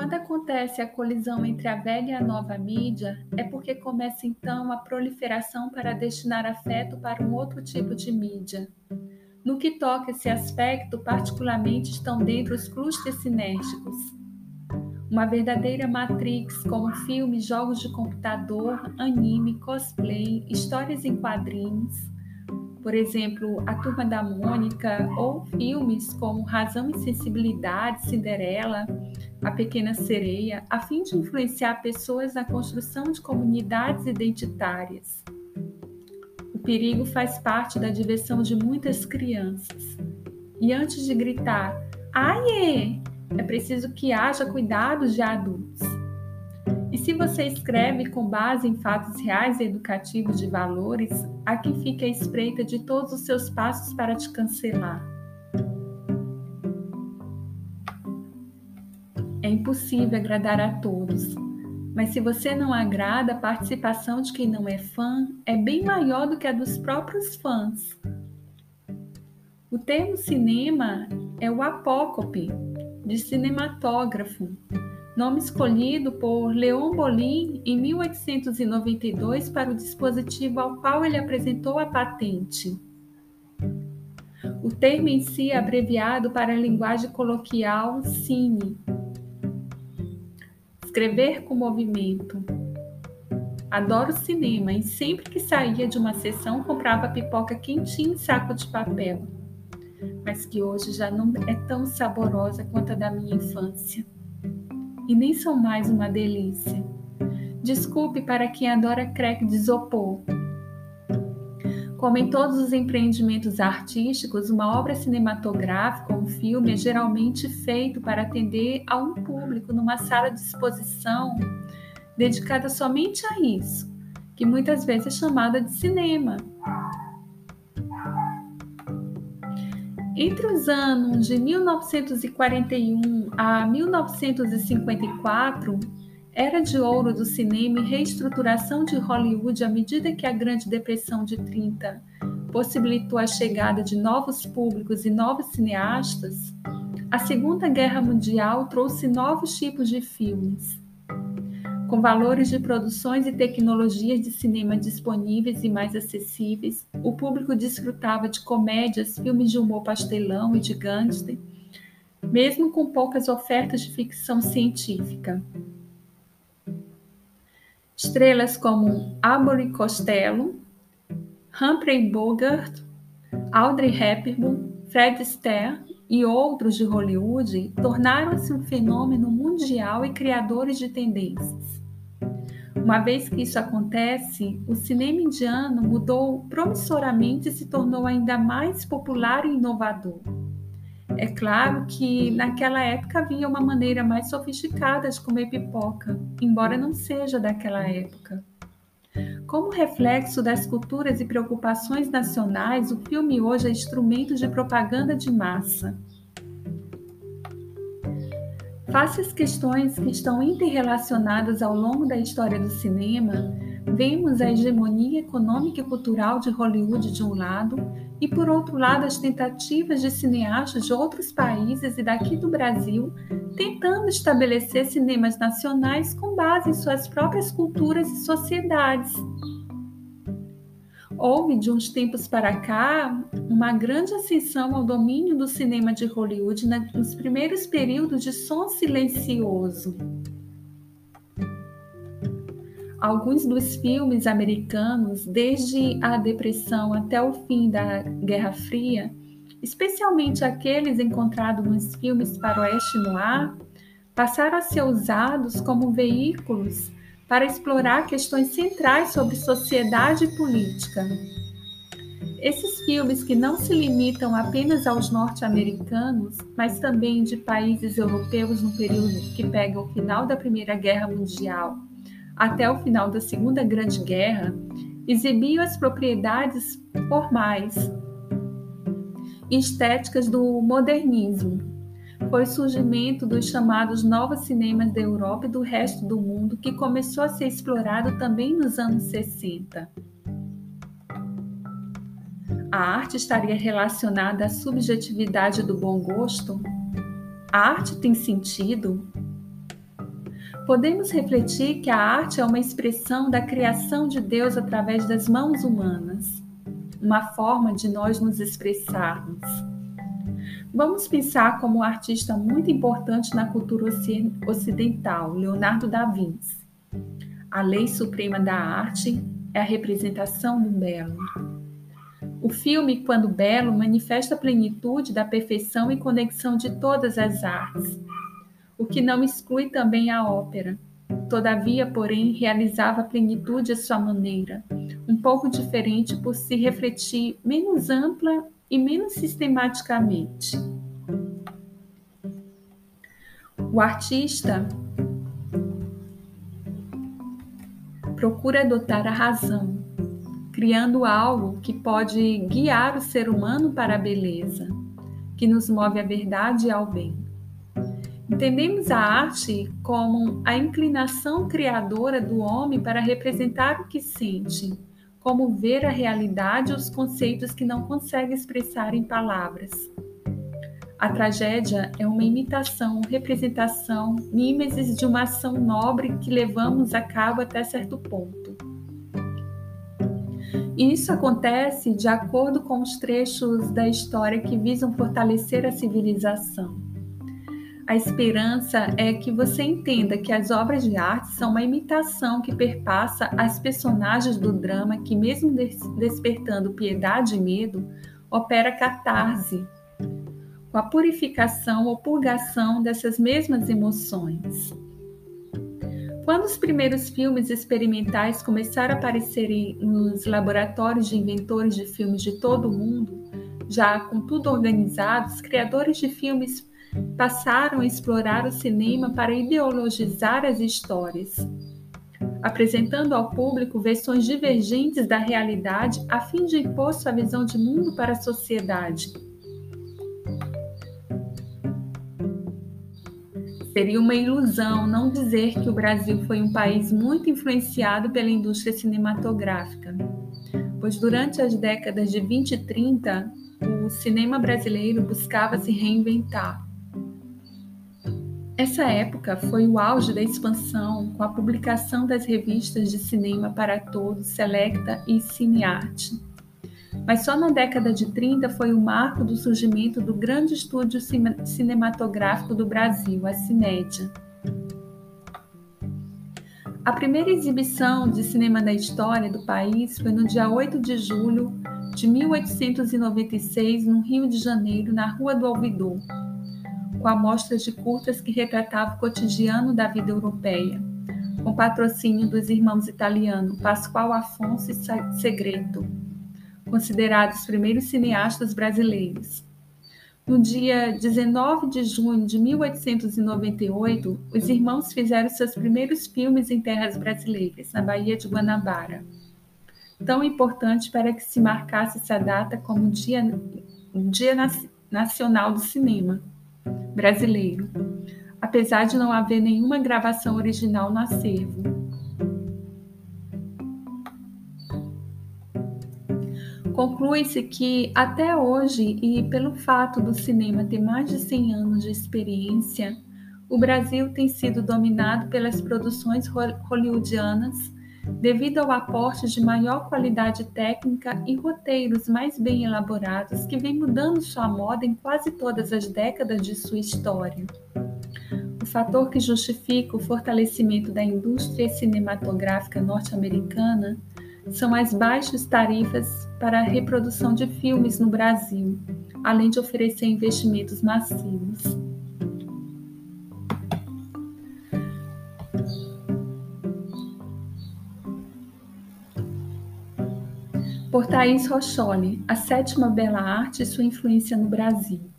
Quando acontece a colisão entre a velha e a nova mídia, é porque começa então a proliferação para destinar afeto para um outro tipo de mídia. No que toca esse aspecto, particularmente estão dentro os clusters sinérgicos. Uma verdadeira matrix, como filmes, jogos de computador, anime, cosplay, histórias em quadrinhos, por exemplo, A Turma da Mônica, ou filmes como Razão e Sensibilidade, Cinderela, A Pequena Sereia, a fim de influenciar pessoas na construção de comunidades identitárias. O perigo faz parte da diversão de muitas crianças. E antes de gritar, ai, é preciso que haja cuidados de adultos. E se você escreve com base em fatos reais e educativos de valores, aqui fica a espreita de todos os seus passos para te cancelar. É impossível agradar a todos, mas se você não agrada, a participação de quem não é fã é bem maior do que a dos próprios fãs. O termo cinema é o apócope, de cinematógrafo, nome escolhido por Leon Bolin em 1892 para o dispositivo ao qual ele apresentou a patente. O termo em si é abreviado para a linguagem coloquial cine. Escrever com movimento. Adoro cinema e sempre que saía de uma sessão comprava pipoca quentinha em saco de papel, mas que hoje já não é tão saborosa quanto a da minha infância e nem são mais uma delícia. Desculpe para quem adora creque de isopor. Como em todos os empreendimentos artísticos, uma obra cinematográfica ou um filme é geralmente feito para atender a um público numa sala de exposição dedicada somente a isso, que muitas vezes é chamada de cinema. Entre os anos de 1941 a 1954, era de ouro do cinema e reestruturação de Hollywood à medida que a Grande Depressão de 30 possibilitou a chegada de novos públicos e novos cineastas, a Segunda Guerra Mundial trouxe novos tipos de filmes, com valores de produções e tecnologias de cinema disponíveis e mais acessíveis, o público desfrutava de comédias, filmes de humor pastelão e de gangster, mesmo com poucas ofertas de ficção científica. Estrelas como Amory Costello, Humphrey Bogart, Audrey Hepburn, Fred Astaire e outros de Hollywood tornaram-se um fenômeno mundial e criadores de tendências. Uma vez que isso acontece, o cinema indiano mudou promissoramente e se tornou ainda mais popular e inovador. É claro que naquela época havia uma maneira mais sofisticada de comer pipoca, embora não seja daquela época. Como reflexo das culturas e preocupações nacionais, o filme hoje é instrumento de propaganda de massa. Face às questões que estão interrelacionadas ao longo da história do cinema, vemos a hegemonia econômica e cultural de Hollywood de um lado e, por outro lado, as tentativas de cineastas de outros países e daqui do Brasil tentando estabelecer cinemas nacionais com base em suas próprias culturas e sociedades. Houve, de uns tempos para cá, uma grande ascensão ao domínio do cinema de Hollywood nos primeiros períodos de som silencioso. Alguns dos filmes americanos, desde a Depressão até o fim da Guerra Fria, especialmente aqueles encontrados nos filmes faroeste noir, passaram a ser usados como veículos para explorar questões centrais sobre sociedade e política. Esses filmes, que não se limitam apenas aos norte-americanos, mas também de países europeus no período que pega o final da Primeira Guerra Mundial até o final da Segunda Grande Guerra, exibiam as propriedades formais e estéticas do modernismo, foi o surgimento dos chamados novos cinemas da Europa e do resto do mundo, que começou a ser explorado também nos anos 60. A arte estaria relacionada à subjetividade do bom gosto? A arte tem sentido? podemos refletir que a arte é uma expressão da criação de Deus através das mãos humanas, uma forma de nós nos expressarmos. Vamos pensar como um artista muito importante na cultura ocidental, Leonardo da Vinci. A lei suprema da arte é a representação do belo. O filme, quando belo, manifesta a plenitude da perfeição e conexão de todas as artes, o que não exclui também a ópera. Todavia, porém, realizava a plenitude à sua maneira, um pouco diferente por se refletir menos ampla e menos sistematicamente. O artista procura adotar a razão, criando algo que pode guiar o ser humano para a beleza, que nos move à verdade e ao bem. Entendemos a arte como a inclinação criadora do homem para representar o que sente, como ver a realidade e os conceitos que não consegue expressar em palavras. A tragédia é uma imitação, representação, mimesis de uma ação nobre que levamos a cabo até certo ponto. E isso acontece de acordo com os trechos da história que visam fortalecer a civilização. A esperança é que você entenda que as obras de arte são uma imitação que perpassa as personagens do drama que, mesmo despertando piedade e medo, opera catarse, com a purificação ou purgação dessas mesmas emoções. Quando os primeiros filmes experimentais começaram a aparecer nos laboratórios de inventores de filmes de todo o mundo, já com tudo organizado, os criadores de filmes passaram a explorar o cinema para ideologizar as histórias, apresentando ao público versões divergentes da realidade a fim de impor sua visão de mundo para a sociedade. Seria uma ilusão não dizer que o Brasil foi um país muito influenciado pela indústria cinematográfica, pois durante as décadas de 20 e 30, o cinema brasileiro buscava se reinventar. Essa época foi o auge da expansão com a publicação das revistas de cinema para todos, Selecta e Cinearte mas só na década de 30 foi o marco do surgimento do grande estúdio cinematográfico do Brasil, a Cinédia. A primeira exibição de cinema da história do país foi no dia 8 de julho de 1896, no Rio de Janeiro, na Rua do Ouvidor, com amostras de curtas que retratavam o cotidiano da vida europeia, com patrocínio dos irmãos italianos Pascoal Afonso e Segreto considerados os primeiros cineastas brasileiros. No dia 19 de junho de 1898, os irmãos fizeram seus primeiros filmes em terras brasileiras, na Baía de Guanabara. Tão importante para que se marcasse essa data como Dia, dia Nacional do Cinema brasileiro, apesar de não haver nenhuma gravação original no acervo. Conclui-se que, até hoje, e pelo fato do cinema ter mais de 100 anos de experiência, o Brasil tem sido dominado pelas produções hollywoodianas devido ao aporte de maior qualidade técnica e roteiros mais bem elaborados que vem mudando sua moda em quase todas as décadas de sua história. O fator que justifica o fortalecimento da indústria cinematográfica norte-americana são as baixas tarifas para a reprodução de filmes no Brasil, além de oferecer investimentos massivos. Por Thaís Rocholi, A Sétima Bela Arte e sua influência no Brasil.